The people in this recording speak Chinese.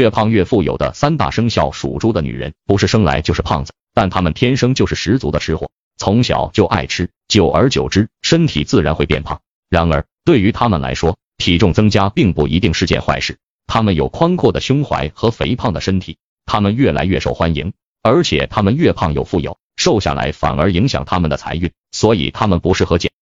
越胖越富有的三大生肖属猪的女人不是生来就是胖子但她们天生就是十足的吃货从小就爱吃久而久之身体自然会变胖。然而对于她们来说体重增加并不一定是件坏事她们有宽阔的胸怀和肥胖的身体她们越来越受欢迎而且她们越胖又富有瘦下来反而影响她们的财运所以她们不适合减。